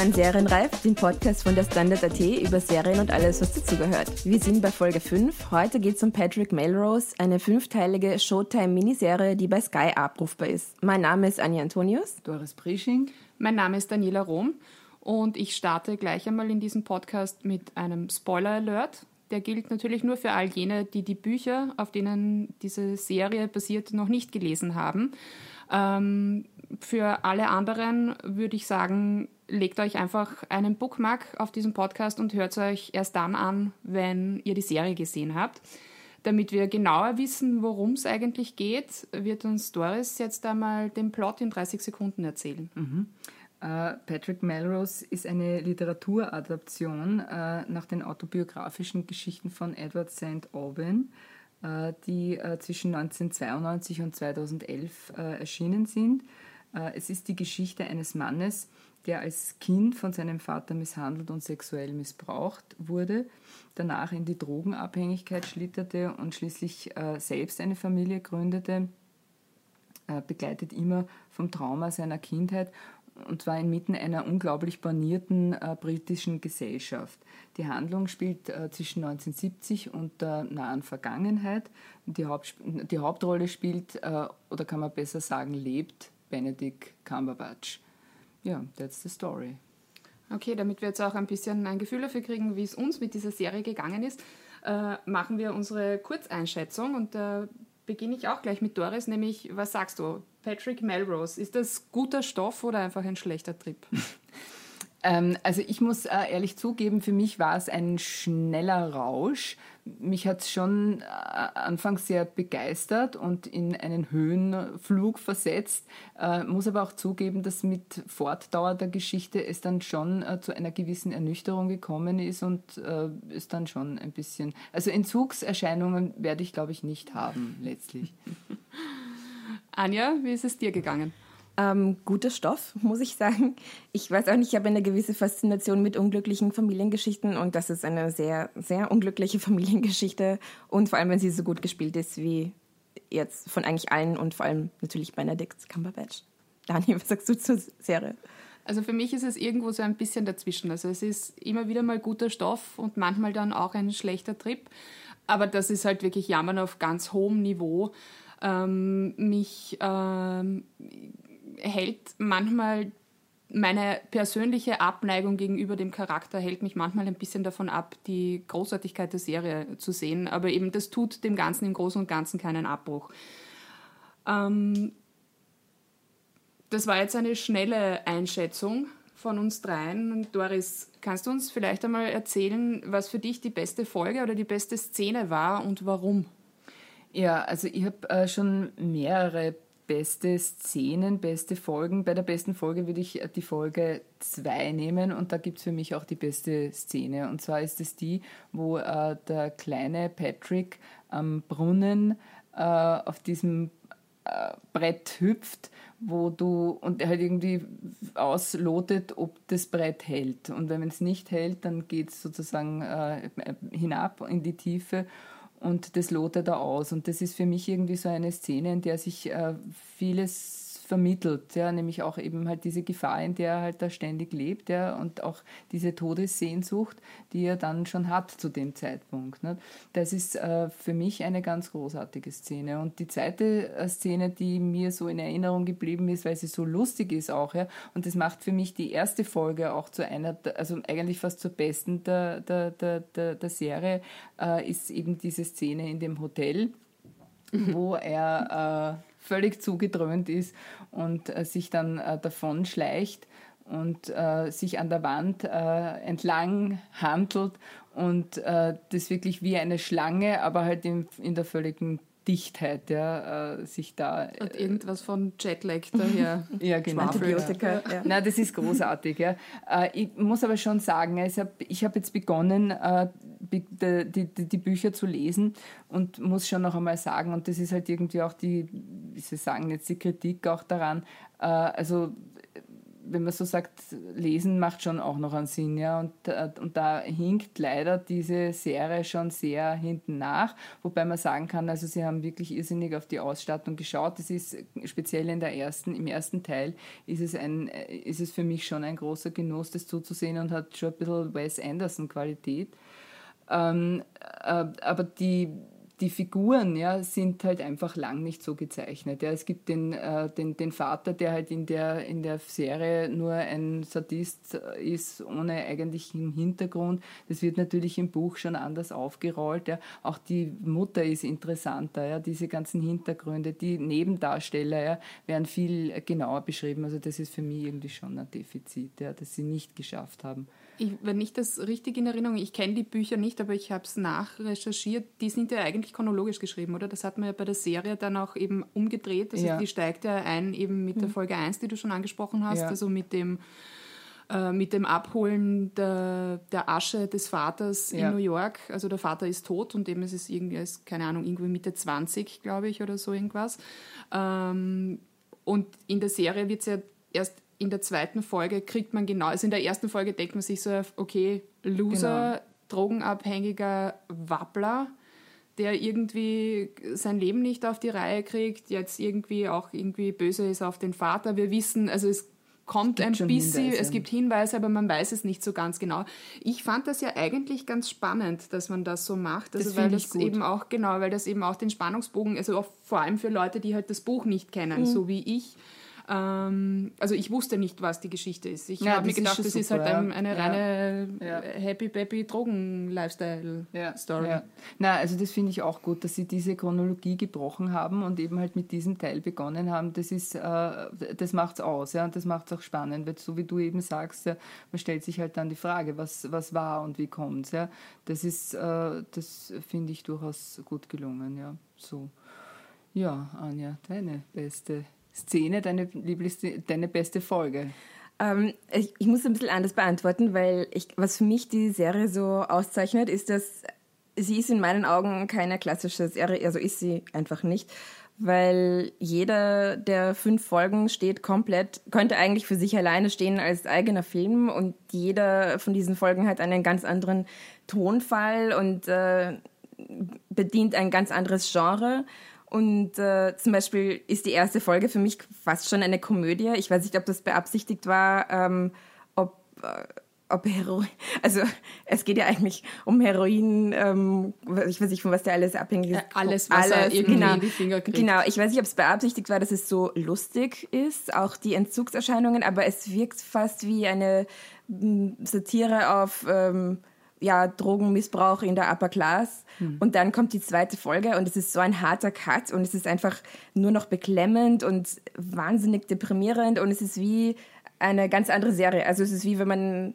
hören Serienreif, den Podcast von der Standard.at über Serien und alles, was dazugehört. Wir sind bei Folge 5. Heute geht es um Patrick Melrose, eine fünfteilige Showtime-Miniserie, die bei Sky abrufbar ist. Mein Name ist Anja Antonius. Doris Prisching. Mein Name ist Daniela Rom und ich starte gleich einmal in diesem Podcast mit einem Spoiler-Alert. Der gilt natürlich nur für all jene, die die Bücher, auf denen diese Serie basiert, noch nicht gelesen haben. Ähm, für alle anderen würde ich sagen, legt euch einfach einen Bookmark auf diesem Podcast und hört es euch erst dann an, wenn ihr die Serie gesehen habt. Damit wir genauer wissen, worum es eigentlich geht, wird uns Doris jetzt einmal den Plot in 30 Sekunden erzählen. Mhm. Uh, Patrick Melrose ist eine Literaturadaption uh, nach den autobiografischen Geschichten von Edward St. Aubyn, uh, die zwischen 1992 und 2011 erschienen sind. Es ist die Geschichte eines Mannes, der als Kind von seinem Vater misshandelt und sexuell missbraucht wurde, danach in die Drogenabhängigkeit schlitterte und schließlich äh, selbst eine Familie gründete, äh, begleitet immer vom Trauma seiner Kindheit und zwar inmitten einer unglaublich bornierten äh, britischen Gesellschaft. Die Handlung spielt äh, zwischen 1970 und der nahen Vergangenheit. Die, Haupt, die Hauptrolle spielt, äh, oder kann man besser sagen, lebt Benedict Cumberbatch ja, that's the story. Okay, damit wir jetzt auch ein bisschen ein Gefühl dafür kriegen, wie es uns mit dieser Serie gegangen ist, äh, machen wir unsere Kurzeinschätzung und da äh, beginne ich auch gleich mit Doris, nämlich was sagst du? Patrick Melrose, ist das guter Stoff oder einfach ein schlechter Trip? Ähm, also ich muss äh, ehrlich zugeben, für mich war es ein schneller Rausch. Mich hat es schon äh, anfangs sehr begeistert und in einen Höhenflug versetzt. Äh, muss aber auch zugeben, dass mit Fortdauer der Geschichte es dann schon äh, zu einer gewissen Ernüchterung gekommen ist und äh, es dann schon ein bisschen. Also Entzugserscheinungen werde ich, glaube ich, nicht haben letztlich. Anja, wie ist es dir gegangen? Ähm, guter Stoff, muss ich sagen. Ich weiß auch nicht, ich habe eine gewisse Faszination mit unglücklichen Familiengeschichten und das ist eine sehr, sehr unglückliche Familiengeschichte und vor allem, wenn sie so gut gespielt ist wie jetzt von eigentlich allen und vor allem natürlich Benedict Cumberbatch. Daniel, was sagst du zur Serie? Also für mich ist es irgendwo so ein bisschen dazwischen. Also es ist immer wieder mal guter Stoff und manchmal dann auch ein schlechter Trip. Aber das ist halt wirklich Jammern auf ganz hohem Niveau. Ähm, mich ähm, hält manchmal meine persönliche Abneigung gegenüber dem Charakter hält mich manchmal ein bisschen davon ab, die Großartigkeit der Serie zu sehen. Aber eben das tut dem Ganzen im Großen und Ganzen keinen Abbruch. Ähm, das war jetzt eine schnelle Einschätzung von uns dreien. Doris, kannst du uns vielleicht einmal erzählen, was für dich die beste Folge oder die beste Szene war und warum? Ja, also ich habe äh, schon mehrere beste Szenen, beste Folgen. Bei der besten Folge würde ich die Folge 2 nehmen und da gibt es für mich auch die beste Szene. Und zwar ist es die, wo äh, der kleine Patrick am Brunnen äh, auf diesem äh, Brett hüpft, wo du und er halt irgendwie auslotet, ob das Brett hält. Und wenn es nicht hält, dann geht es sozusagen äh, hinab in die Tiefe und das lotet er aus. Und das ist für mich irgendwie so eine Szene, in der sich äh, vieles vermittelt, ja, nämlich auch eben halt diese Gefahr, in der er halt da ständig lebt, ja, und auch diese Todessehnsucht, die er dann schon hat zu dem Zeitpunkt. Ne. Das ist äh, für mich eine ganz großartige Szene. Und die zweite äh, Szene, die mir so in Erinnerung geblieben ist, weil sie so lustig ist auch, ja, und das macht für mich die erste Folge auch zu einer, also eigentlich fast zur besten der, der, der, der, der Serie, äh, ist eben diese Szene in dem Hotel, mhm. wo er äh, völlig zugedröhnt ist und äh, sich dann äh, davon schleicht und äh, sich an der Wand äh, entlang handelt und äh, das wirklich wie eine Schlange, aber halt in, in der völligen Dichtheit, ja, äh, sich da. Und irgendwas von Jetlag daher. ja, genau. Antibiotika. Ja. Ja. Nein, das ist großartig, ja. Äh, ich muss aber schon sagen, ich habe ich hab jetzt begonnen, äh, die, die, die, Bücher zu lesen und muss schon noch einmal sagen, und das ist halt irgendwie auch die, wie Sie sagen, jetzt die Kritik auch daran, äh, also wenn man so sagt, lesen macht schon auch noch einen Sinn, ja. Und, äh, und da hinkt leider diese Serie schon sehr hinten nach, wobei man sagen kann, also sie haben wirklich irrsinnig auf die Ausstattung geschaut. Das ist speziell in der ersten, im ersten Teil ist es ein, ist es für mich schon ein großer Genuss, das zuzusehen und hat schon ein bisschen Wes Anderson Qualität. Ähm, äh, aber die die Figuren ja, sind halt einfach lang nicht so gezeichnet. Ja. Es gibt den, äh, den, den Vater, der halt in der, in der Serie nur ein Sadist ist, ohne eigentlichen Hintergrund. Das wird natürlich im Buch schon anders aufgerollt. Ja. Auch die Mutter ist interessanter. Ja. Diese ganzen Hintergründe, die Nebendarsteller ja, werden viel genauer beschrieben. Also das ist für mich irgendwie schon ein Defizit, ja, das sie nicht geschafft haben ich, wenn ich das richtig in Erinnerung, ich kenne die Bücher nicht, aber ich habe es nachrecherchiert, die sind ja eigentlich chronologisch geschrieben, oder? Das hat man ja bei der Serie dann auch eben umgedreht. Also ja. die steigt ja ein eben mit der mhm. Folge 1, die du schon angesprochen hast, ja. also mit dem äh, mit dem Abholen der, der Asche des Vaters ja. in New York. Also der Vater ist tot und eben es ist irgendwie, ist, keine Ahnung, irgendwie Mitte 20, glaube ich, oder so irgendwas. Ähm, und in der Serie wird es ja erst in der zweiten Folge kriegt man genau, also in der ersten Folge denkt man sich so, okay, Loser, genau. drogenabhängiger Wappler, der irgendwie sein Leben nicht auf die Reihe kriegt, jetzt irgendwie auch irgendwie böse ist auf den Vater. Wir wissen, also es kommt es ein bisschen, Hinweise. es gibt Hinweise, aber man weiß es nicht so ganz genau. Ich fand das ja eigentlich ganz spannend, dass man das so macht, also das weil das gut. eben auch genau, weil das eben auch den Spannungsbogen, also auch vor allem für Leute, die halt das Buch nicht kennen, mhm. so wie ich, ähm, also ich wusste nicht, was die Geschichte ist. Ich ja, habe mir gedacht, ist das super, ist halt ein, eine ja. reine ja. Happy Baby Drogen Lifestyle Story. Ja. Na, also das finde ich auch gut, dass sie diese Chronologie gebrochen haben und eben halt mit diesem Teil begonnen haben. Das ist, äh, das macht's aus, ja, und das macht es auch spannend, weil so wie du eben sagst, man stellt sich halt dann die Frage, was, was war und wie kommt's, ja. Das ist, äh, das finde ich durchaus gut gelungen, ja. So. Ja, Anja, deine beste Szene, deine, Lieblings deine beste Folge? Ähm, ich, ich, muss ein bisschen anders beantworten, weil ich, was für mich die Serie so auszeichnet, ist, dass sie ist in meinen Augen keine klassische Serie, also ist sie einfach nicht, weil jeder der fünf Folgen steht komplett, könnte eigentlich für sich alleine stehen als eigener Film und jeder von diesen Folgen hat einen ganz anderen Tonfall und äh, bedient ein ganz anderes Genre. Und äh, zum Beispiel ist die erste Folge für mich fast schon eine Komödie. Ich weiß nicht, ob das beabsichtigt war, ähm, ob, äh, ob Heroin. Also es geht ja eigentlich um Heroin. Ähm, ich weiß nicht, von was der alles abhängig ist. Äh, alles, was alles, irgendwie genau, in die Finger kriegt. Genau, ich weiß nicht, ob es beabsichtigt war, dass es so lustig ist, auch die Entzugserscheinungen, aber es wirkt fast wie eine Satire auf... Ähm, ja, Drogenmissbrauch in der Upper Class. Hm. Und dann kommt die zweite Folge und es ist so ein harter Cut und es ist einfach nur noch beklemmend und wahnsinnig deprimierend und es ist wie eine ganz andere Serie. Also es ist wie wenn man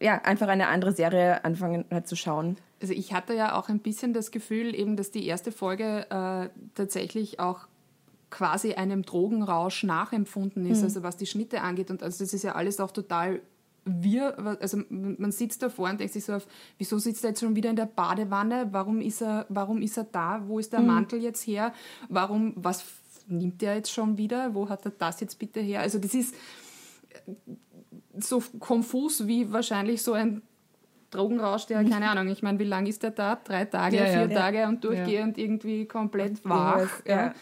ja, einfach eine andere Serie anfangen hat zu schauen. Also ich hatte ja auch ein bisschen das Gefühl, eben, dass die erste Folge äh, tatsächlich auch quasi einem Drogenrausch nachempfunden ist, mhm. also was die Schnitte angeht. Und also das ist ja alles auch total wir, also man sitzt davor und denkt sich so auf, wieso sitzt er jetzt schon wieder in der Badewanne? Warum ist er, warum ist er da? Wo ist der mhm. Mantel jetzt her? Warum, was nimmt er jetzt schon wieder? Wo hat er das jetzt bitte her? Also das ist so konfus wie wahrscheinlich so ein Drogenrausch, der, keine Ahnung, ich meine, wie lange ist der da? Drei Tage, ja, vier ja. Tage und durchgehend ja. irgendwie komplett wach. Ja.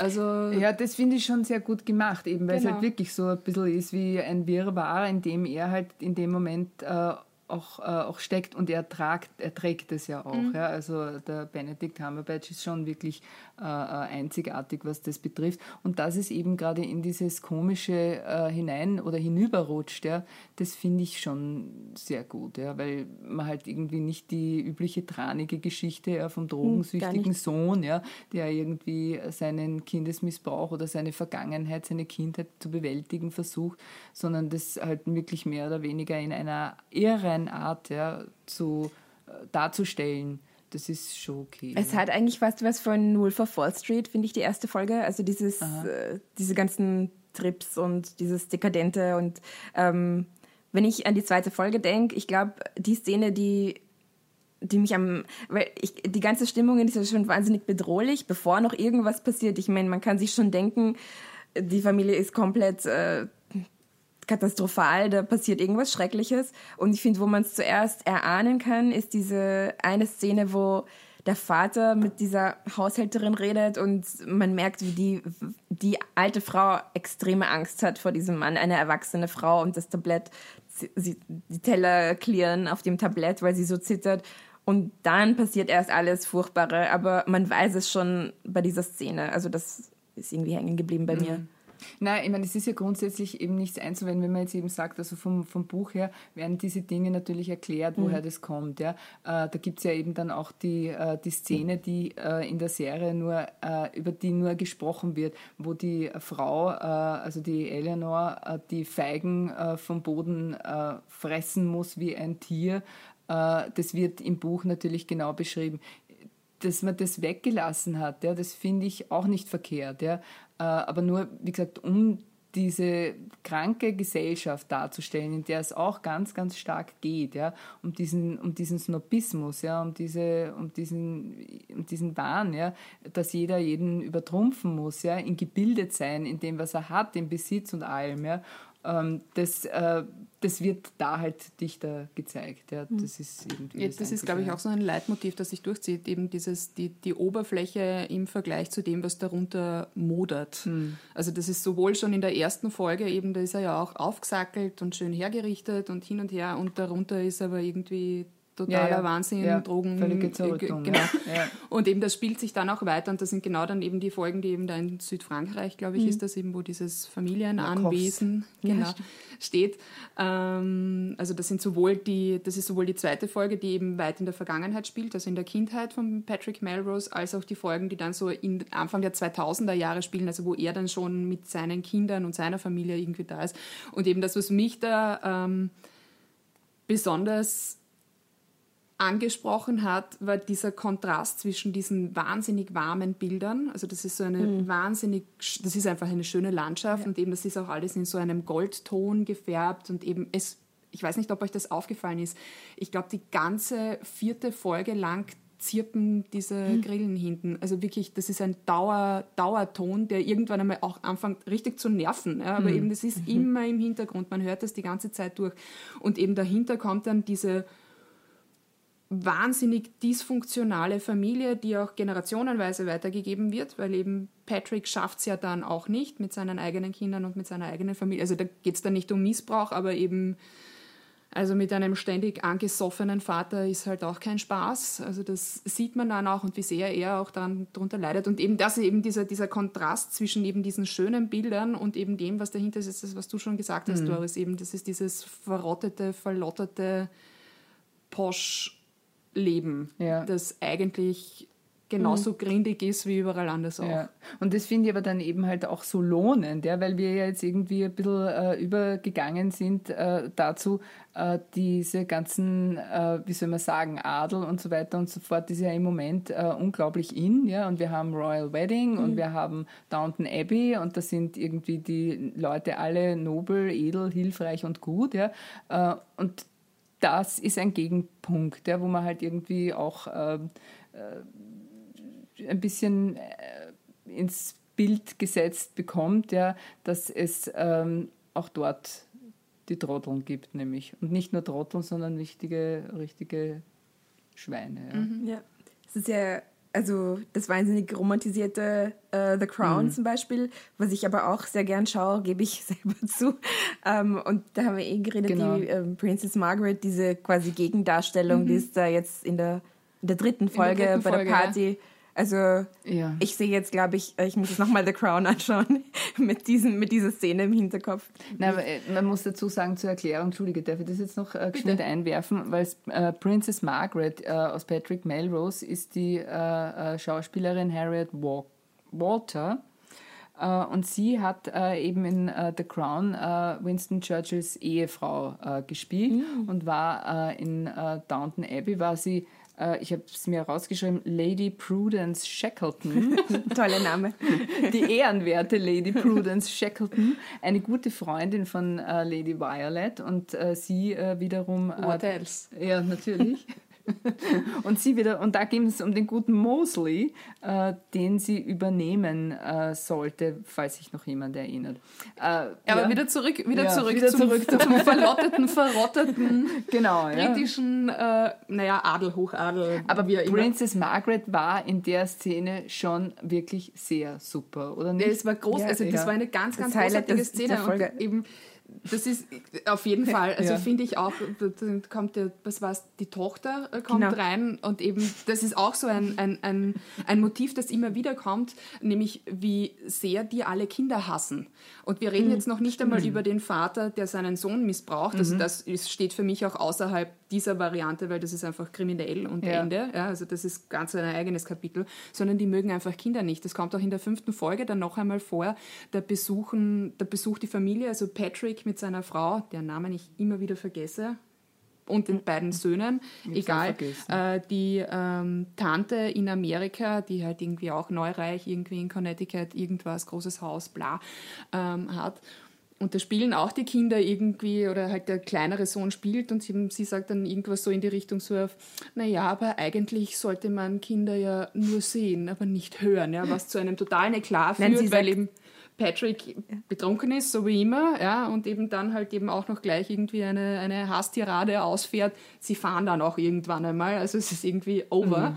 Also ja, das finde ich schon sehr gut gemacht, eben weil genau. es halt wirklich so ein bisschen ist wie ein Wirrwarr, in dem er halt in dem Moment äh, auch, äh, auch steckt und er, tragt, er trägt es ja auch. Mhm. Ja? Also der Benedict Cumberbatch ist schon wirklich äh, äh, einzigartig, was das betrifft. Und dass es eben gerade in dieses Komische äh, hinein oder hinüberrutscht, ja, das finde ich schon sehr gut, ja, weil man halt irgendwie nicht die übliche tranige Geschichte ja, vom hm, drogensüchtigen Sohn, ja, der irgendwie seinen Kindesmissbrauch oder seine Vergangenheit, seine Kindheit zu bewältigen versucht, sondern das halt wirklich mehr oder weniger in einer irren Art ja, zu, äh, darzustellen das ist schon okay. Es hat eigentlich fast was von Wolf of Wall Street, finde ich, die erste Folge. Also dieses, äh, diese ganzen Trips und dieses Dekadente. Und ähm, wenn ich an die zweite Folge denke, ich glaube, die Szene, die die mich am, weil ich, die ganze Stimmung ist ja schon wahnsinnig bedrohlich, bevor noch irgendwas passiert. Ich meine, man kann sich schon denken, die Familie ist komplett äh, katastrophal, da passiert irgendwas Schreckliches. Und ich finde, wo man es zuerst erahnen kann, ist diese eine Szene, wo der Vater mit dieser Haushälterin redet und man merkt, wie die, die alte Frau extreme Angst hat vor diesem Mann, eine erwachsene Frau und das Tablett, sie, die Teller klirren auf dem Tablett, weil sie so zittert. Und dann passiert erst alles Furchtbare, aber man weiß es schon bei dieser Szene. Also das ist irgendwie hängen geblieben bei mhm. mir. Nein, ich meine, es ist ja grundsätzlich eben nichts einzuwenden, wenn man jetzt eben sagt, also vom, vom Buch her werden diese Dinge natürlich erklärt, woher mhm. das kommt. Ja. Äh, da gibt es ja eben dann auch die, äh, die Szene, die äh, in der Serie nur, äh, über die nur gesprochen wird, wo die Frau, äh, also die Eleanor, äh, die Feigen vom Boden fressen muss wie ein Tier. das wird im Buch natürlich genau beschrieben dass man das weggelassen hat, ja, das finde ich auch nicht verkehrt. Ja. Äh, aber nur, wie gesagt, um diese kranke Gesellschaft darzustellen, in der es auch ganz, ganz stark geht, ja, um diesen, um diesen Snobismus, ja, um diese, um diesen, um diesen Wahn, ja, dass jeder jeden übertrumpfen muss, ja, in gebildet sein, in dem, was er hat, in Besitz und allem, ja, das, äh, das wird da halt dichter gezeigt. Ja. Mhm. Das ist irgendwie. Ja, das, das ist, glaube ich, auch so ein Leitmotiv, das sich durchzieht. Eben dieses, die, die Oberfläche im Vergleich zu dem, was darunter modert. Mhm. Also, das ist sowohl schon in der ersten Folge, eben, da ist er ja auch aufgesackelt und schön hergerichtet und hin und her, und darunter ist aber irgendwie totaler ja, ja. Wahnsinn, ja, Drogen. Völlige äh, Zerrüttung. Genau. Und eben das spielt sich dann auch weiter und das sind genau dann eben die Folgen, die eben da in Südfrankreich, glaube ich, mhm. ist das eben, wo dieses Familienanwesen genau, steht. Ähm, also das sind sowohl die, das ist sowohl die zweite Folge, die eben weit in der Vergangenheit spielt, also in der Kindheit von Patrick Melrose, als auch die Folgen, die dann so in Anfang der 2000er Jahre spielen, also wo er dann schon mit seinen Kindern und seiner Familie irgendwie da ist. Und eben das, was mich da ähm, besonders angesprochen hat, war dieser Kontrast zwischen diesen wahnsinnig warmen Bildern. Also das ist so eine mhm. wahnsinnig, das ist einfach eine schöne Landschaft ja. und eben das ist auch alles in so einem Goldton gefärbt und eben es, ich weiß nicht, ob euch das aufgefallen ist. Ich glaube, die ganze vierte Folge lang zirpen diese mhm. Grillen hinten. Also wirklich, das ist ein Dauer, Dauerton, der irgendwann einmal auch anfängt richtig zu nerven. Ja, aber mhm. eben, das ist mhm. immer im Hintergrund. Man hört das die ganze Zeit durch. Und eben dahinter kommt dann diese wahnsinnig dysfunktionale Familie, die auch generationenweise weitergegeben wird, weil eben Patrick schafft es ja dann auch nicht mit seinen eigenen Kindern und mit seiner eigenen Familie. Also da geht es dann nicht um Missbrauch, aber eben also mit einem ständig angesoffenen Vater ist halt auch kein Spaß. Also das sieht man dann auch und wie sehr er auch dann darunter leidet. Und eben das eben dieser, dieser Kontrast zwischen eben diesen schönen Bildern und eben dem, was dahinter ist, ist das, was du schon gesagt hast, mhm. Doris. Eben das ist dieses verrottete, verlotterte Posch leben, ja. das eigentlich genauso mhm. grindig ist wie überall anders auch. Ja. Und das finde ich aber dann eben halt auch so lohnend, ja, weil wir ja jetzt irgendwie ein bisschen äh, übergegangen sind äh, dazu, äh, diese ganzen, äh, wie soll man sagen, Adel und so weiter und so fort, ist ja im Moment äh, unglaublich in, ja, und wir haben Royal Wedding mhm. und wir haben Downton Abbey und da sind irgendwie die Leute alle nobel, edel, hilfreich und gut, ja, äh, und das ist ein Gegenpunkt, ja, wo man halt irgendwie auch äh, äh, ein bisschen äh, ins Bild gesetzt bekommt, ja, dass es ähm, auch dort die Trotteln gibt, nämlich. Und nicht nur Trotteln, sondern richtige, richtige Schweine. Ja. Mhm. ja. Es ist ja also das wahnsinnig romantisierte äh, The Crown mhm. zum Beispiel, was ich aber auch sehr gern schaue, gebe ich selber zu. Ähm, und da haben wir eh geredet, genau. die äh, Princess Margaret, diese quasi Gegendarstellung, mhm. die ist da jetzt in der, in der dritten Folge der dritten bei Folge, der Party. Ja also ja. ich sehe jetzt, glaube ich, ich muss jetzt nochmal The Crown anschauen mit, diesen, mit dieser Szene im Hinterkopf. Nein, äh, man muss dazu sagen, zur Erklärung, Entschuldige, darf ich das jetzt noch äh, geschwind einwerfen, weil äh, Princess Margaret äh, aus Patrick Melrose ist die äh, äh Schauspielerin Harriet Walter. Uh, und sie hat uh, eben in uh, The Crown Winston Churchills Ehefrau gespielt mm. und war in Downton Abbey, war sie äh, ich habe es mir rausgeschrieben, Lady Prudence Shackleton. Toller Name. Die ehrenwerte Lady Prudence Shackleton, eine gute Freundin von äh, Lady Violet und äh, sie äh, wiederum... What else? Ja, natürlich. und sie wieder, und da ging es um den guten Mosley, äh, den sie übernehmen äh, sollte, falls sich noch jemand erinnert. Äh, Aber ja. wieder zurück, wieder Ja, zurück, wieder zum, zurück zum verlotteten, verrotteten genau, britischen, äh, naja, Adel, Hochadel. Aber auch immer. Princess Margaret war in der Szene schon wirklich sehr super, oder nicht? Ja, es war groß, also das war eine ganz, Das ganz Highlight großartige des- Szene. Und eben, das ist auf jeden Fall, also Ja. finde ich auch, da da kommt der, was war's, die Tochter äh, kommt Genau. rein und eben, das ist auch so ein, ein, ein, ein Motiv, das immer wieder kommt, nämlich wie sehr die alle Kinder hassen. Und wir reden Mhm. jetzt noch nicht einmal über den Vater, der seinen Sohn missbraucht. Also das ist, steht für mich auch außerhalb dieser Variante, weil das ist einfach kriminell und Ja. Ende. Ja, also das ist ganz ein eigenes Kapitel, sondern die mögen einfach Kinder nicht. Das kommt auch in der fünften Folge dann noch einmal vor. Da besuchen, da besucht die Familie, also Patrick mit seiner Frau, deren Namen ich immer wieder vergesse, und den beiden Söhnen, hab's egal, äh, die ähm, Tante in Amerika, die halt irgendwie auch neureich, irgendwie in Connecticut, irgendwas, großes Haus, bla, ähm, hat. Und da spielen auch die Kinder irgendwie, oder halt der kleinere Sohn spielt und sie, sie sagt dann irgendwas so in die Richtung so auf, naja, aber eigentlich sollte man Kinder ja nur sehen, aber nicht hören, ja, was zu einem totalen Eklat Nein, führt, sie weil sagt- eben Patrick betrunken ist, so wie immer, ja, und eben dann halt eben auch noch gleich irgendwie eine, eine Hasstirade ausfährt. Sie fahren dann auch irgendwann einmal, also es ist irgendwie over.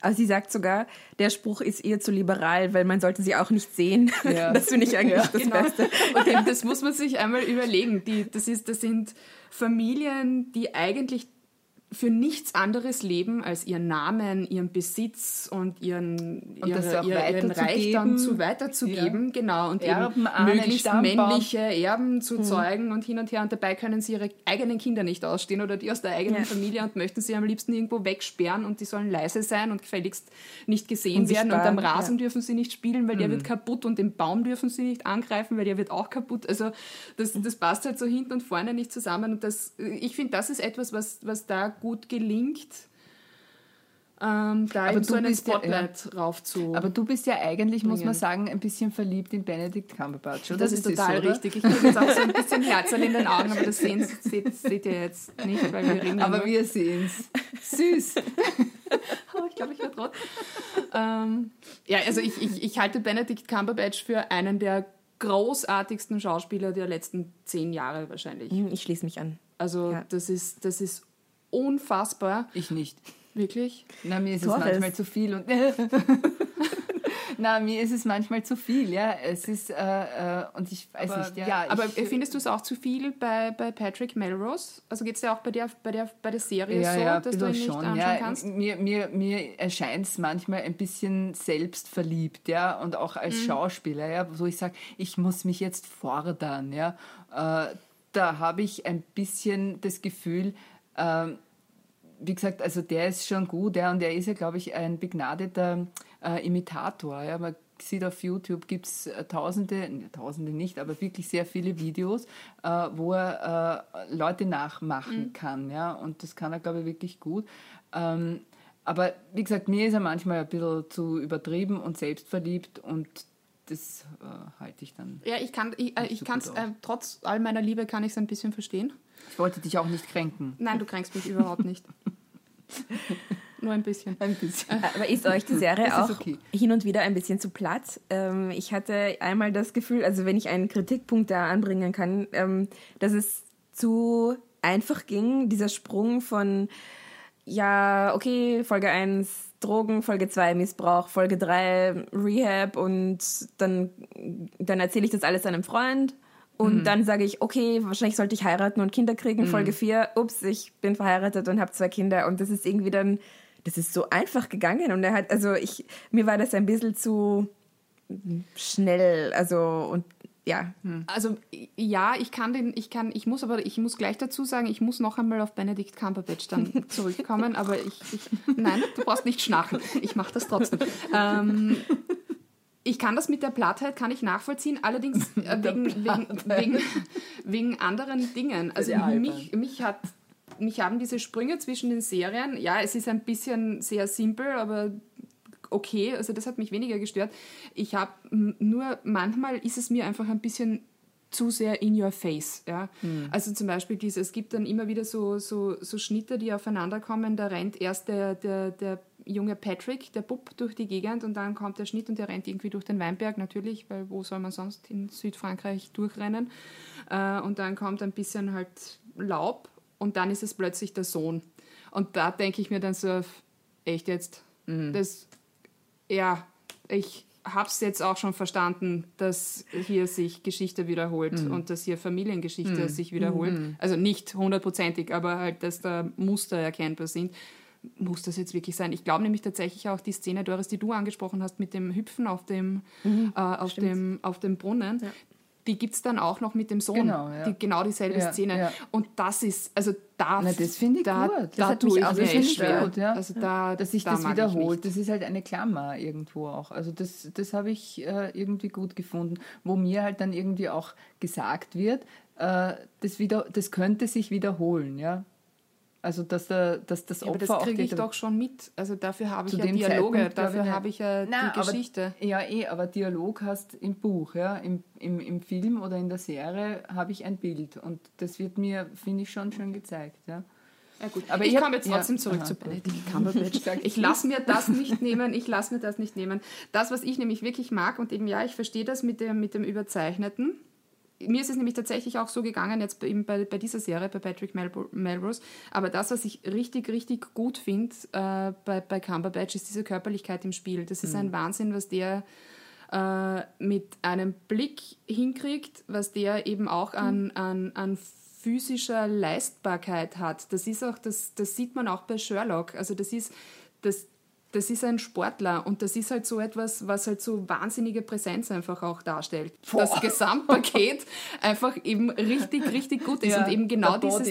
Also sie sagt sogar, der Spruch ist ihr zu liberal, weil man sollte sie auch nicht sehen. Ja. Das finde ich eigentlich das Genau. Beste. Und eben, das muss man sich einmal überlegen. Die, das, ist, das sind Familien, die eigentlich für nichts anderes leben als ihren Namen, ihren Besitz und ihren, Und ihre, ihr- ihren. Reichtum zu weiterzugeben. Genau. Und Erben, Ahnen, möglichst Stammbaum. männliche Erben zu Hm. zeugen und hin und her. Und dabei können sie ihre eigenen Kinder nicht ausstehen oder die aus der eigenen Ja. Familie und möchten sie am liebsten irgendwo wegsperren und die sollen leise sein und gefälligst nicht gesehen werden. Und Unsichtbar, am Rasen ja. dürfen sie nicht spielen, weil der wird kaputt und den Baum dürfen sie nicht angreifen, weil der wird auch kaputt. Also das, das passt halt so hinten und vorne nicht zusammen. Und das, ich finde, das ist etwas, was, was da gut gelingt, ähm, da Aber du so einen bist ja- Spotlight rauf zu. Aber du bist ja eigentlich, muss man Bringen. sagen, ein bisschen verliebt in Benedict Cumberbatch, oder? das ist es total so, richtig. Ich kriege jetzt auch so ein bisschen Herzl in den Augen, aber das seht, seht ihr jetzt nicht, weil wir reden Aber nur. wir sehen es. Süß. Oh, ich glaube, ich werde rot. ähm, ja, also ich, ich, ich halte Benedict Cumberbatch für einen der großartigsten Schauspieler der letzten zehn Jahre wahrscheinlich. Hm, Ich schließe mich an. Also Ja. das, ist, das ist unfassbar, Ich nicht. wirklich. Na, mir ist Torres. es manchmal zu viel und. Na, mir ist es manchmal zu viel, ja. Es ist, äh, äh, und ich weiß Aber, nicht, ja. aber ich, findest du es auch zu viel bei, bei Patrick Melrose? Also geht es ja auch bei der, bei, der, bei der Serie ja, so, ja, dass du ihn nicht schon. anschauen Ja, kannst? mir, mir, mir erscheint es manchmal ein bisschen selbstverliebt, ja, und auch als Mhm. Schauspieler, ja, wo ich sage, ich muss mich jetzt fordern, ja. Äh, da habe ich ein bisschen das Gefühl, ähm, wie gesagt, also der ist schon gut, ja, und er ist ja, glaube ich, ein begnadeter äh, Imitator. Ja. Man sieht auf YouTube, gibt es äh, tausende, ne, tausende nicht, aber wirklich sehr viele Videos, äh, wo er äh, Leute nachmachen kann. Ja, und das kann er, glaube ich, wirklich gut. Ähm, aber wie gesagt, mir ist er manchmal ein bisschen zu übertrieben und selbstverliebt und das äh, halte ich dann. Ja, ich kann ich, äh, ich aus. äh, trotz all meiner Liebe kann ich es ein bisschen verstehen. Ich wollte dich auch nicht kränken. Nein, du kränkst mich überhaupt nicht. Nur ein bisschen. Ein bisschen. Aber ist euch die Serie Das auch okay. hin und wieder ein bisschen zu platt? Ähm, ich hatte einmal das Gefühl, also wenn ich einen Kritikpunkt da anbringen kann, ähm, dass es zu einfach ging, dieser Sprung von, ja, okay, Folge 1 Drogen, Folge 2 Missbrauch, Folge 3 Rehab und dann, dann erzähle ich das alles einem Freund. Und dann sage ich, okay, wahrscheinlich sollte ich heiraten und Kinder kriegen. Folge 4, ups, ich bin verheiratet und habe zwei Kinder. Und das ist irgendwie dann, das ist so einfach gegangen. Und er hat, also ich, mir war das ein bisschen zu schnell. Also, und ja. Also ja, ich kann den, ich kann, ich muss aber, ich muss gleich dazu sagen, ich muss noch einmal auf Benedict Cumberbatch dann zurückkommen, aber ich, ich nein, du brauchst nicht schnarchen. Ich mache das trotzdem. Ähm, ich kann das mit der Plattheit, kann ich nachvollziehen, allerdings äh, wegen, wegen, wegen, wegen anderen Dingen. Also mich, mich hat mich haben diese Sprünge zwischen den Serien, ja, es ist ein bisschen sehr simpel, aber okay, also das hat mich weniger gestört. Ich habe nur, manchmal ist es mir einfach ein bisschen zu sehr in your face. Ja? Mhm. Also zum Beispiel diese, es gibt dann immer wieder so, so, so Schnitte, die aufeinander kommen. Da rennt erst der, der, der junge Patrick, der Bub, durch die Gegend und dann kommt der Schnitt und der rennt irgendwie durch den Weinberg, natürlich, weil wo soll man sonst in Südfrankreich durchrennen? Äh, und dann kommt ein bisschen halt Laub und dann ist es plötzlich der Sohn. Und da denke ich mir dann so, echt jetzt, mhm. das, ja, ich habe es jetzt auch schon verstanden, dass hier sich Geschichte wiederholt mhm. und dass hier Familiengeschichte mhm. sich wiederholt. Mhm. Also nicht hundertprozentig, aber halt, dass da Muster erkennbar sind. Muss das jetzt wirklich sein? Ich glaube nämlich tatsächlich auch die Szene, Doris, die du angesprochen hast, mit dem Hüpfen auf dem, mhm. äh, auf dem, auf dem Brunnen, ja die gibt es dann auch noch mit dem Sohn. Genau, ja. die, genau dieselbe ja, Szene. Ja. Und das ist, also da. Na, das finde ich da, gut. Das da hat mich auch echt schwer. Gut, ja. Also da, dass sich da das wiederholt. Das ist halt eine Klammer irgendwo auch. Also das, das habe ich äh, irgendwie gut gefunden. Wo mir halt dann irgendwie auch gesagt wird, äh, das, wieder, das könnte sich wiederholen, ja. Also dass, der, dass das Opfer ja, aber das kriege ich doch schon mit. Also dafür habe ich ja Dialoge, Zeitpunkt, dafür habe ich ja Nein, die Geschichte. Aber, ja, eh, aber Dialog hast im Buch, ja, im, im, im Film oder in der Serie habe ich ein Bild und das wird mir, finde ich, schon schön gezeigt, ja. Ja, gut. Aber ich, ich komme jetzt trotzdem ja, zurück aha, zu Benedict Cumberbatch. ich lasse mir das nicht nehmen, ich lasse mir das nicht nehmen. Das, was ich nämlich wirklich mag, und eben ja, ich verstehe das mit dem, mit dem Überzeichneten, mir ist es nämlich tatsächlich auch so gegangen, jetzt bei, bei, dieser Serie, bei Patrick Melrose. Aber das, was ich richtig, richtig gut finde äh, bei, bei Cumberbatch, ist diese Körperlichkeit im Spiel. Das ist mhm. ein Wahnsinn, was der äh, mit einem Blick hinkriegt, was der eben auch an, mhm. an, an physischer Leistbarkeit hat. Das ist auch, das, das sieht man auch bei Sherlock. Also das ist, das, das ist ein Sportler und das ist halt so etwas, was halt so wahnsinnige Präsenz einfach auch darstellt. Boah. Das Gesamtpaket einfach eben richtig, richtig gut ist ja, und eben genau dieses...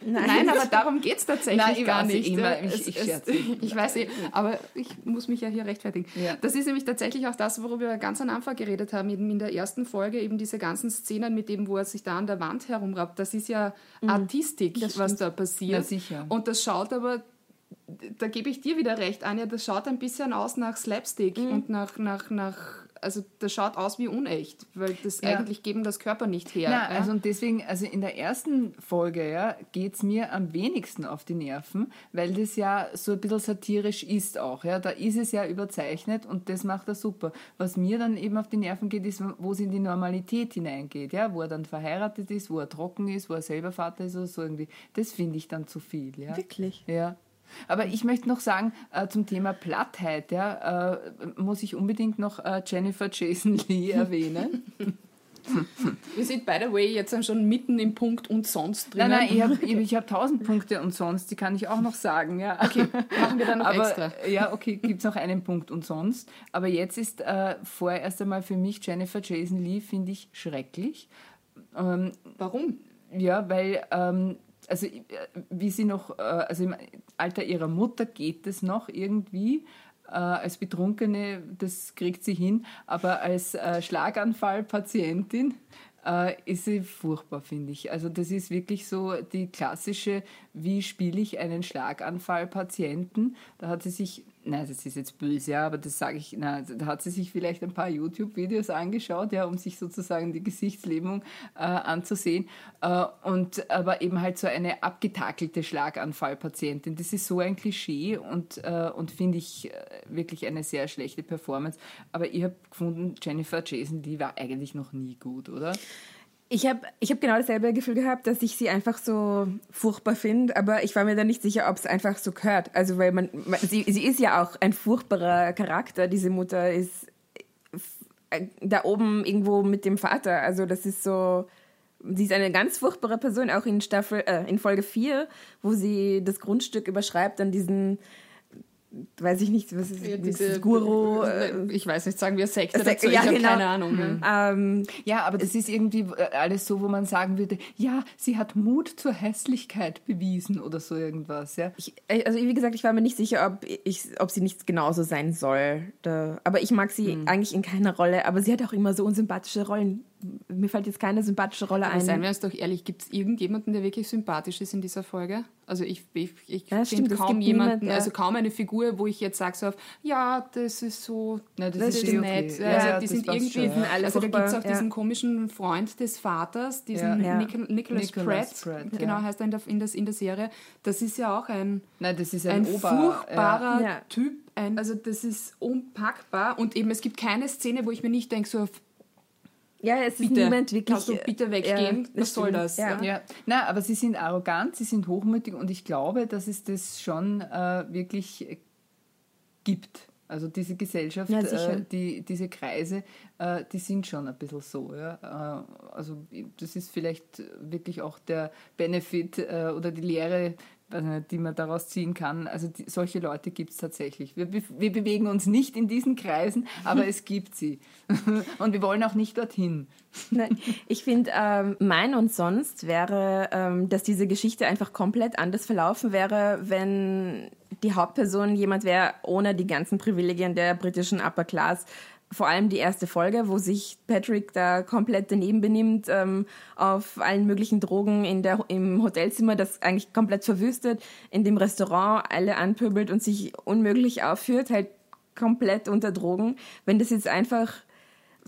Nein. Nein, aber darum geht es tatsächlich Nein, gar nicht. Immer, ich, ich, es, ich weiß eh, aber ich muss mich ja hier rechtfertigen. Ja. Das ist nämlich tatsächlich auch das, worüber wir ganz am Anfang geredet haben, eben in der ersten Folge, eben diese ganzen Szenen mit dem, wo er sich da an der Wand herumrappt. Das ist ja mhm. Artistik, was da passiert. Und das schaut aber da gebe ich dir wieder recht, Anja, das schaut ein bisschen aus nach Slapstick mhm. und nach, nach, nach, also das schaut aus wie unecht, weil das ja. eigentlich geben das Körper nicht her. Ja, ja, also und deswegen, also in der ersten Folge ja, geht es mir am wenigsten auf die Nerven, weil das ja so ein bisschen satirisch ist auch. Ja. Da ist es ja überzeichnet und das macht er super. Was mir dann eben auf die Nerven geht, ist, wo es in die Normalität hineingeht, ja, wo er dann verheiratet ist, wo er trocken ist, wo er selber Vater ist oder so irgendwie. Das finde ich dann zu viel. Ja. Wirklich? Ja. Aber ich möchte noch sagen, äh, zum Thema Plattheit, ja, äh, muss ich unbedingt noch äh, Jennifer Jason Lee erwähnen. Wir sind, by the way, jetzt schon mitten im Punkt und sonst drin. Nein, nein, ich habe ich hab tausend Punkte und sonst, die kann ich auch noch sagen. Ja. Okay, machen wir dann noch Aber, extra. Ja, okay, gibt es noch einen Punkt und sonst. Aber jetzt ist äh, vorerst einmal für mich Jennifer Jason Lee, finde ich, schrecklich. Ähm, Warum? Ja, weil ähm, also äh, wie sie noch, äh, also im Alter ihrer Mutter geht es noch irgendwie. Äh, als Betrunkene, das kriegt sie hin, aber als Schlaganfallpatientin ist sie furchtbar, finde ich. Also das ist wirklich so die klassische, wie spiele ich einen Schlaganfallpatienten? Da hat sie sich nein, das ist jetzt böse, ja, aber das sage ich, na, da hat sie sich vielleicht ein paar YouTube-Videos angeschaut, ja, um sich sozusagen die Gesichtslähmung äh, anzusehen. Äh, und aber eben halt so eine abgetakelte Schlaganfallpatientin. Das ist so ein Klischee und, äh, und finde ich äh, wirklich eine sehr schlechte Performance. Aber ich habe gefunden, Jennifer Jason, die war eigentlich noch nie gut, oder? Ich habe ich hab genau dasselbe Gefühl gehabt, dass ich sie einfach so furchtbar finde, aber ich war mir da nicht sicher, ob es einfach so gehört. Also, weil man, man sie, sie ist ja auch ein furchtbarer Charakter. Diese Mutter ist äh, da oben irgendwo mit dem Vater. Also, das ist so, sie ist eine ganz furchtbare Person, auch in Staffel, äh, in Folge 4, wo sie das Grundstück überschreibt an diesen weiß ich nicht, was ist ja, diese, Guru? Äh, ich weiß nicht, sagen wir Sekte Sek dazu, ja, ich genau. keine Ahnung. Mhm. Ähm, ja, aber das ist irgendwie äh, alles so, wo man sagen würde, ja, sie hat Mut zur Hässlichkeit bewiesen oder so irgendwas. Ja. Ich, äh, also wie gesagt, ich war mir nicht sicher, ob, ich, ob sie nicht genauso sein soll. Da, aber ich mag sie mhm. eigentlich in keiner Rolle, aber sie hat auch immer so unsympathische Rollen mir fällt jetzt keine sympathische Rolle Aber ein. seien wir uns doch ehrlich, gibt es irgendjemanden, der wirklich sympathisch ist in dieser Folge? Also ich, ich, ich Ja, finde kaum jemanden, niemand, ja. also kaum eine Figur, wo ich jetzt sage so auf, ja, das ist so, Na, das das, ist ist eh nett. okay. Also Ja, die das sind irgendwie, schon, ja. Also da gibt es auch diesen komischen Freund des Vaters, diesen Ja. Ja. Nic Nicholas, Nicholas Pratt, Pratt, genau ja. heißt er in der, in, der, in der Serie. Das ist ja auch ein, Nein, das ist ein, ein Ober... furchtbarer Ja. Typ. Ein, also das ist unpackbar und eben es gibt keine Szene, wo ich mir nicht denke so auf, ja, es ist bitte, niemand wirklich. kannst du bitte weggehen? Ja, Was soll das? Ja. Ja. Na, aber sie sind arrogant, sie sind hochmütig und ich glaube, dass es das schon äh, wirklich äh, gibt. Also diese Gesellschaft, Ja, äh, die, diese Kreise, äh, die sind schon ein bisschen so. Ja? Äh, also das ist vielleicht wirklich auch der Benefit äh, oder die Lehre, nicht, die man daraus ziehen kann. Also die, solche Leute gibt es tatsächlich. Wir, wir bewegen uns nicht in diesen Kreisen, aber es gibt sie. und wir wollen auch nicht dorthin. Nein, ich finde, ähm, mein und sonst wäre, ähm, dass diese Geschichte einfach komplett anders verlaufen wäre, wenn die Hauptperson jemand wäre, ohne die ganzen Privilegien der britischen Upper Class. Vor allem die erste Folge, wo sich Patrick da komplett daneben benimmt, ähm, auf allen möglichen Drogen in der, im Hotelzimmer, das eigentlich komplett verwüstet, in dem Restaurant alle anpöbelt und sich unmöglich aufführt, halt komplett unter Drogen. Wenn das jetzt einfach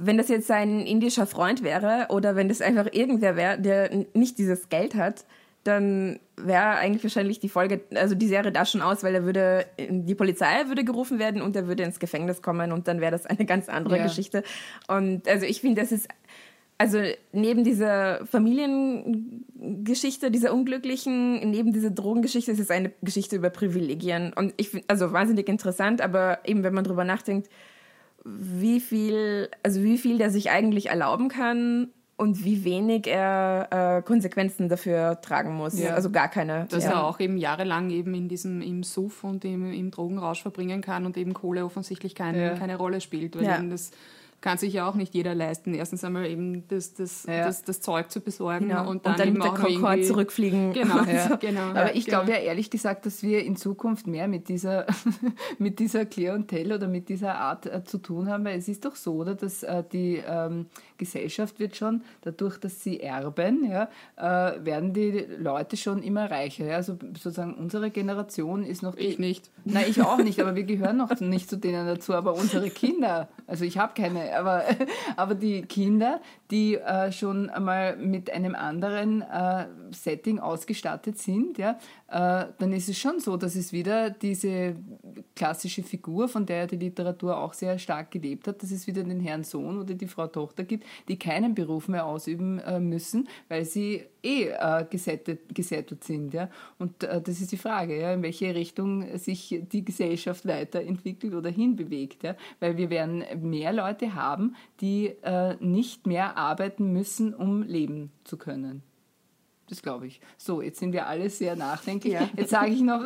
wenn das jetzt sein indischer Freund wäre oder wenn das einfach irgendwer wäre, der nicht dieses Geld hat, dann wäre eigentlich wahrscheinlich die Folge, also die Serie da schon aus, weil er würde, die Polizei würde gerufen werden und er würde ins Gefängnis kommen und dann wäre das eine ganz andere Ja. Geschichte. Und also ich finde, das ist, also neben dieser Familiengeschichte, dieser unglücklichen, neben dieser Drogengeschichte, ist es eine Geschichte über Privilegien. Und ich finde, also wahnsinnig interessant, aber eben wenn man drüber nachdenkt, wie viel, also wie viel der sich eigentlich erlauben kann und wie wenig er äh, Konsequenzen dafür tragen muss. Ja. Also gar keine. Dass ja. er auch eben jahrelang eben in diesem im Suff und im, im Drogenrausch verbringen kann und eben Kohle offensichtlich kein, Ja. keine Rolle spielt, weil Ja. eben das kann sich ja auch nicht jeder leisten. Erstens einmal eben das, das, Ja. das, das Zeug zu besorgen Genau. und dann, mit eben der auch noch Concorde zurückfliegen. Genau, Ja. genau. Aber ich genau. glaube ja ehrlich gesagt, dass wir in Zukunft mehr mit dieser, mit dieser Klientel oder mit dieser Art äh, zu tun haben, weil es ist doch so, oder, dass äh, die ähm, Gesellschaft wird schon, dadurch, dass sie erben, ja, äh, werden die Leute schon immer reicher. Ja? Also sozusagen unsere Generation ist noch die, Ich nicht. Nein, ich auch nicht, aber wir gehören noch nicht zu denen dazu. Aber unsere Kinder, also ich habe keine, aber, aber die Kinder, die äh, schon einmal mit einem anderen äh, Setting ausgestattet sind, ja, dann ist es schon so, dass es wieder diese klassische Figur, von der die Literatur auch sehr stark gelebt hat, dass es wieder den Herrn Sohn oder die Frau Tochter gibt, die keinen Beruf mehr ausüben äh, müssen, weil sie eh äh, gesättet, gesättet sind. Ja? Und äh, das ist die Frage, ja, in welche Richtung sich die Gesellschaft weiterentwickelt oder hinbewegt. Ja? Weil wir werden mehr Leute haben, die äh, nicht mehr arbeiten müssen, um leben zu können. Das glaube ich. So, jetzt sind wir alle sehr nachdenklich. Ja. Jetzt sage ich noch,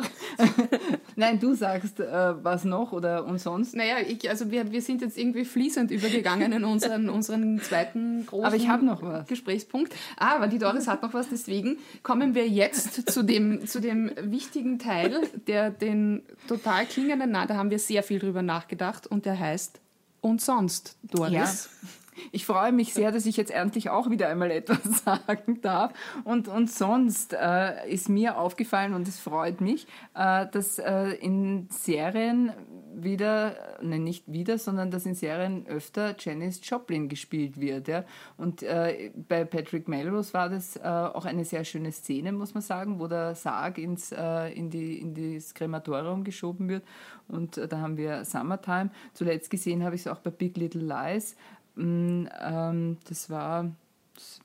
nein, du sagst äh, was noch oder und sonst. Naja, ich, also wir, wir sind jetzt irgendwie fließend übergegangen in unseren, unseren zweiten großen Aber ich noch was. Gesprächspunkt. Ah, aber die Doris hat noch was, deswegen kommen wir jetzt zu dem, zu dem wichtigen Teil, der den total klingenden, na, da haben wir sehr viel drüber nachgedacht und der heißt Und sonst, Doris? Ja. Ich freue mich sehr, dass ich jetzt endlich auch wieder einmal etwas sagen darf. Und, und sonst äh, ist mir aufgefallen, und es freut mich, äh, dass äh, in Serien wieder, nein, nicht wieder, sondern dass in Serien öfter Janis Joplin gespielt wird. Ja? Und äh, bei Patrick Melrose war das äh, auch eine sehr schöne Szene, muss man sagen, wo der Sarg ins, äh, in, die, in das Krematorium geschoben wird. Und äh, da haben wir Summertime. Zuletzt gesehen habe ich es auch bei Big Little Lies. Mm, ähm, das war, das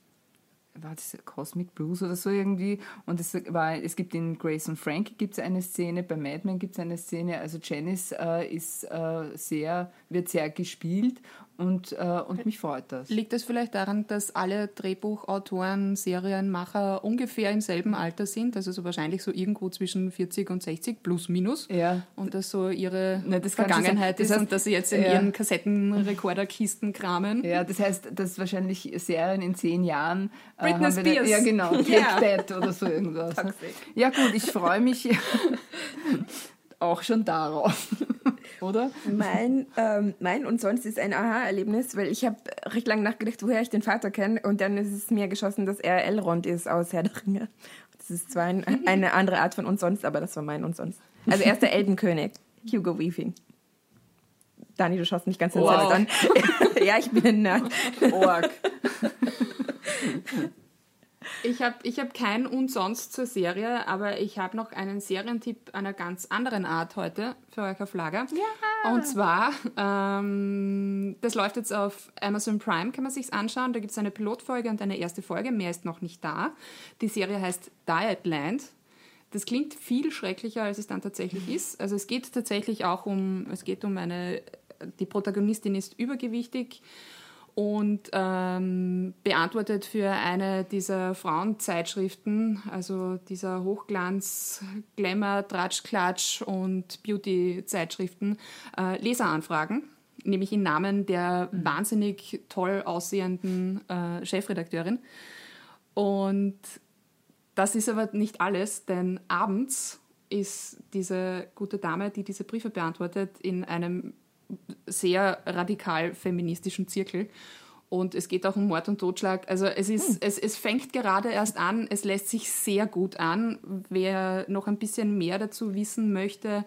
war das Cosmic Blues oder so irgendwie. Und es, war, es gibt in Grace und Frankie gibt es eine Szene, bei Mad Men gibt es eine Szene. Also Janice äh, ist äh, sehr, wird sehr gespielt und, äh, und mich freut das. Liegt das vielleicht daran, dass alle Drehbuchautoren, Serienmacher ungefähr im selben Alter sind? Also so wahrscheinlich so irgendwo zwischen 40 und 60 plus minus. Ja. Und das so ihre Na, das Vergangenheit. Das ist heißt- und dass sie jetzt in Ja. ihren Kassettenrekorderkisten kramen. Ja, das heißt, dass wahrscheinlich Serien in zehn Jahren. äh, Britney Spears. Ja, genau. Take Ja. That oder so irgendwas. ne? Ja, gut, ich freue mich auch schon darauf. Oder? Mein, ähm, mein und sonst ist ein Aha-Erlebnis, weil ich habe recht lange nachgedacht, woher ich den Vater kenne und dann ist es mir geschossen, dass er Elrond ist aus Herr der Ringe. Das ist zwar ein, eine andere Art von und sonst, aber das war mein und sonst. Also er ist der Elbenkönig, Hugo Weaving. Dani, du schaust nicht ganz wow. an. ja, ich bin ein Nerd. Org. Ich habe ich hab kein und sonst zur Serie, aber ich habe noch einen Serientipp einer ganz anderen Art heute für euch auf Lager. Ja. Und zwar, ähm, das läuft jetzt auf Amazon Prime, kann man sich anschauen. Da gibt es eine Pilotfolge und eine erste Folge. Mehr ist noch nicht da. Die Serie heißt Dietland. Das klingt viel schrecklicher, als es dann tatsächlich ist. Also es geht tatsächlich auch um, es geht um eine, die Protagonistin ist übergewichtig und ähm, beantwortet für eine dieser Frauenzeitschriften, also dieser Hochglanz, Glamour, Tratsch, Klatsch und Beauty-Zeitschriften, äh, Leseranfragen, nämlich im Namen der mhm. wahnsinnig toll aussehenden äh, Chefredakteurin. Und das ist aber nicht alles, denn abends ist diese gute Dame, die diese Briefe beantwortet, in einem sehr radikal feministischen Zirkel. Und es geht auch um Mord und Totschlag. Also es, ist, hm. es, es fängt gerade erst an, es lässt sich sehr gut an. Wer noch ein bisschen mehr dazu wissen möchte,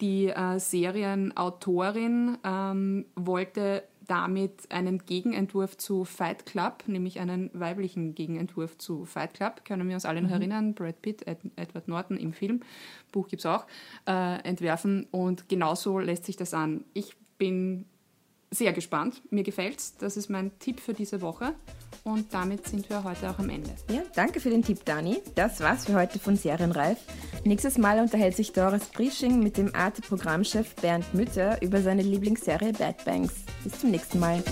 die äh, Serienautorin ähm, wollte damit einen Gegenentwurf zu Fight Club, nämlich einen weiblichen Gegenentwurf zu Fight Club, können wir uns alle noch mhm. erinnern, Brad Pitt, Ed, Edward Norton im Film, Buch gibt es auch, äh, entwerfen. Und genauso lässt sich das an. Ich bin sehr gespannt. Mir gefällt's. Das ist mein Tipp für diese Woche. Und damit sind wir heute auch am Ende. Ja, danke für den Tipp, Dani. Das war's für heute von Serienreif. Nächstes Mal unterhält sich Doris Briesching mit dem Arte-Programmchef Bernd Mütter über seine Lieblingsserie Bad Banks. Bis zum nächsten Mal.